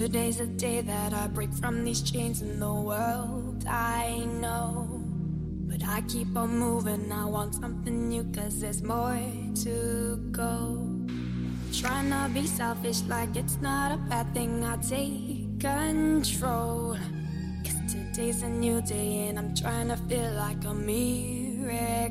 Today's the day that I break from these chains in the world. I know. But I keep on moving. I want something new, cause there's more to go. Not be selfish, like it's not a bad thing. I take control. Cause today's a new day, and I'm trying to feel like a miracle.